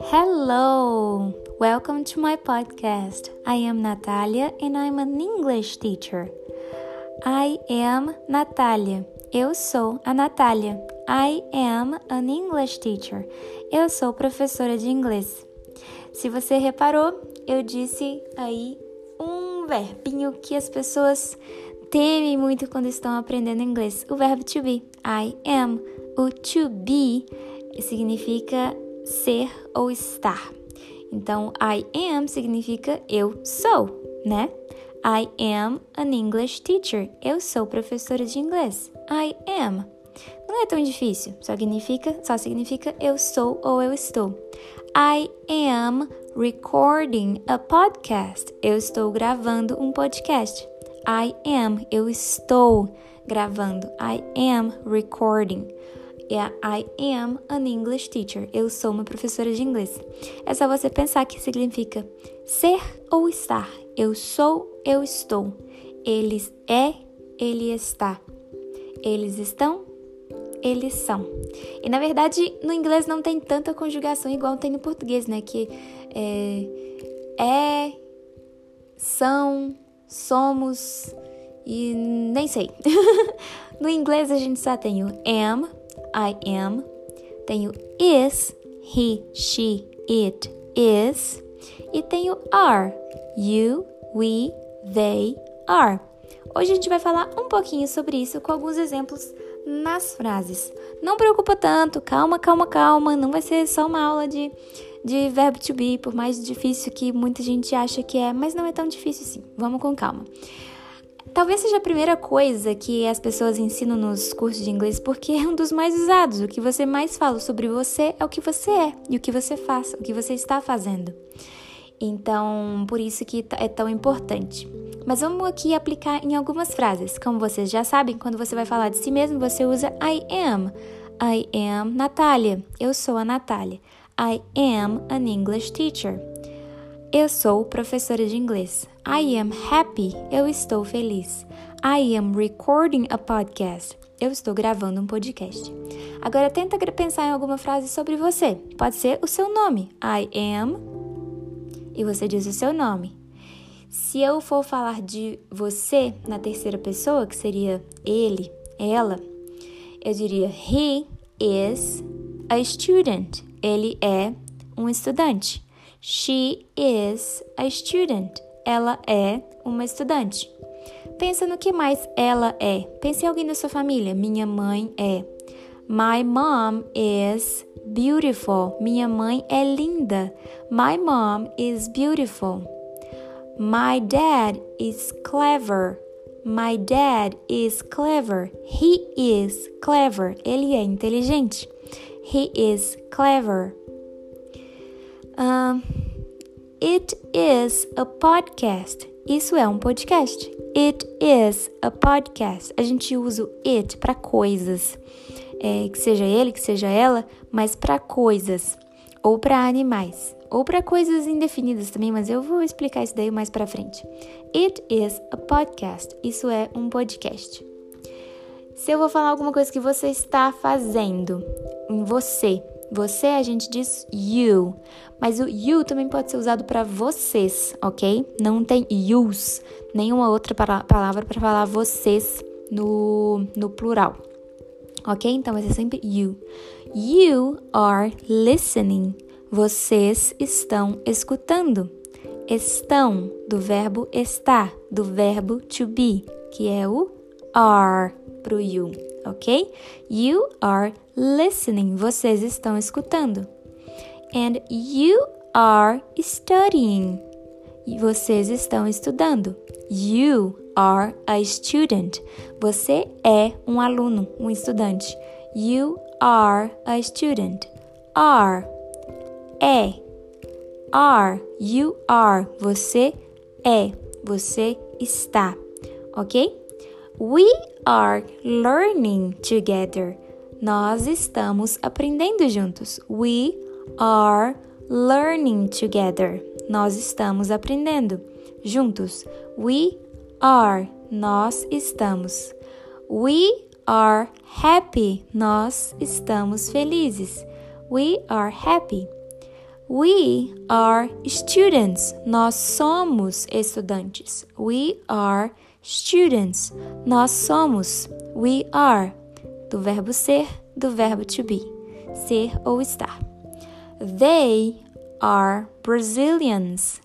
Hello! Welcome to my podcast. I am Natalia and I'm an English teacher. I am Natalia. Eu sou a Natália. I am an English teacher. Eu sou professora de inglês. Se você reparou, eu disse aí um verbinho que as pessoas temem muito quando estão aprendendo inglês. O verbo to be. I am. O to be significa ser ou estar. Então, I am significa eu sou, né? I am an English teacher. Eu sou professora de inglês. I am. Não é tão difícil, só significa, só significa eu sou ou eu estou. I am recording a podcast. Eu estou gravando um podcast. I am, eu estou gravando. I am recording é I am an English teacher. Eu sou uma professora de inglês. É só você pensar que significa ser ou estar. Eu sou, eu estou. Eles é, ele está. Eles estão, eles são. E na verdade, no inglês não tem tanta conjugação igual tem no português, né? Que é, é são, somos e nem sei. no inglês a gente só tem o am, I am. Tenho is, he, she, it, is. E tenho are, you, we, they, are. Hoje a gente vai falar um pouquinho sobre isso com alguns exemplos nas frases. Não preocupa tanto, calma, calma, calma. Não vai ser só uma aula de, de verbo to be, por mais difícil que muita gente acha que é, mas não é tão difícil assim. Vamos com calma. Talvez seja a primeira coisa que as pessoas ensinam nos cursos de inglês porque é um dos mais usados. O que você mais fala sobre você é o que você é e o que você faz, o que você está fazendo. Então, por isso que é tão importante. Mas vamos aqui aplicar em algumas frases. Como vocês já sabem, quando você vai falar de si mesmo, você usa I am. I am Natália. Eu sou a Natália. I am an English teacher. Eu sou professora de inglês. I am happy. Eu estou feliz. I am recording a podcast. Eu estou gravando um podcast. Agora tenta pensar em alguma frase sobre você. Pode ser o seu nome. I am e você diz o seu nome. Se eu for falar de você na terceira pessoa, que seria ele, ela, eu diria he is a student. Ele é um estudante. She is a student. Ela é uma estudante. Pensa no que mais ela é. Pense em alguém da sua família. Minha mãe é. My mom is beautiful. Minha mãe é linda. My mom is beautiful. My dad is clever. My dad is clever. He is clever. Ele é inteligente. He is clever. Um, it is a podcast. Isso é um podcast. It is a podcast. A gente usa o it para coisas, é, que seja ele, que seja ela, mas para coisas ou para animais ou para coisas indefinidas também, mas eu vou explicar isso daí mais para frente. It is a podcast. Isso é um podcast. Se eu vou falar alguma coisa que você está fazendo em você, você a gente diz you, mas o you também pode ser usado para vocês, ok? Não tem yous, nenhuma outra palavra para falar vocês no, no plural, ok? Então vai ser sempre you. You are listening. Vocês estão escutando. Estão, do verbo estar, do verbo to be, que é o are pro you, ok? You are listening. Vocês estão escutando. And you are studying. Vocês estão estudando. You are a student. Você é um aluno, um estudante. You are a student. Are é. Are, you are. Você é. Você está. Ok? We are learning together. Nós estamos aprendendo juntos. We are learning together. Nós estamos aprendendo juntos. We are. Nós estamos. We are happy. Nós estamos felizes. We are happy. We are students. Nós somos estudantes. We are students. Nós somos. We are. Do verbo ser, do verbo to be. Ser ou estar. They are Brazilians.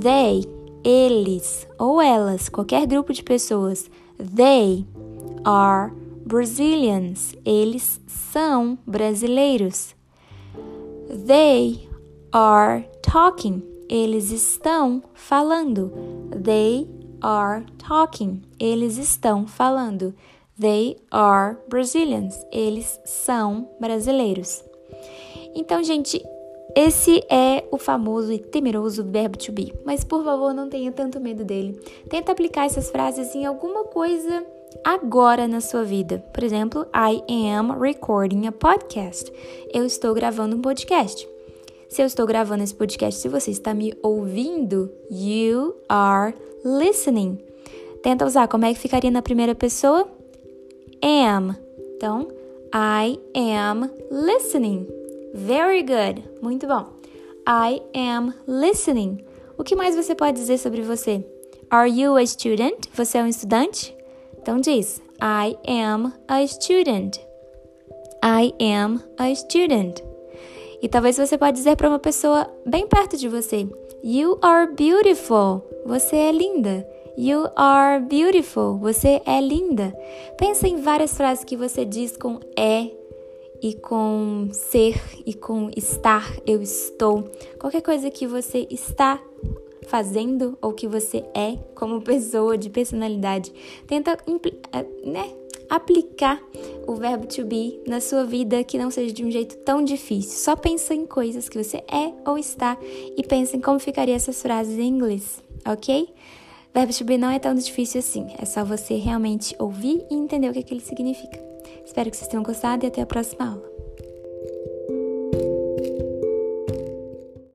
They, eles ou elas, qualquer grupo de pessoas. They are Brazilians. Eles são brasileiros. They are talking. Eles estão falando. They are talking. Eles estão falando. They are Brazilians. Eles são brasileiros. Então, gente, esse é o famoso e temeroso verbo to be. Mas por favor, não tenha tanto medo dele. Tenta aplicar essas frases em alguma coisa agora na sua vida. Por exemplo, I am recording a podcast. Eu estou gravando um podcast. Se eu estou gravando esse podcast, se você está me ouvindo, you are listening. Tenta usar como é que ficaria na primeira pessoa? Am. Então, I am listening. Very good. Muito bom. I am listening. O que mais você pode dizer sobre você? Are you a student? Você é um estudante? Então diz: I am a student. I am a student. E talvez você pode dizer para uma pessoa bem perto de você: You are beautiful. Você é linda. You are beautiful. Você é linda. Pensa em várias frases que você diz com é e com ser e com estar, eu estou. Qualquer coisa que você está fazendo ou que você é como pessoa de personalidade. Tenta eh, né, aplicar o verbo to be na sua vida que não seja de um jeito tão difícil. Só pensa em coisas que você é ou está e pensa em como ficariam essas frases em inglês, ok? Verbo to be não é tão difícil assim. É só você realmente ouvir e entender o que, é que ele significa. Espero que vocês tenham gostado e até a próxima aula.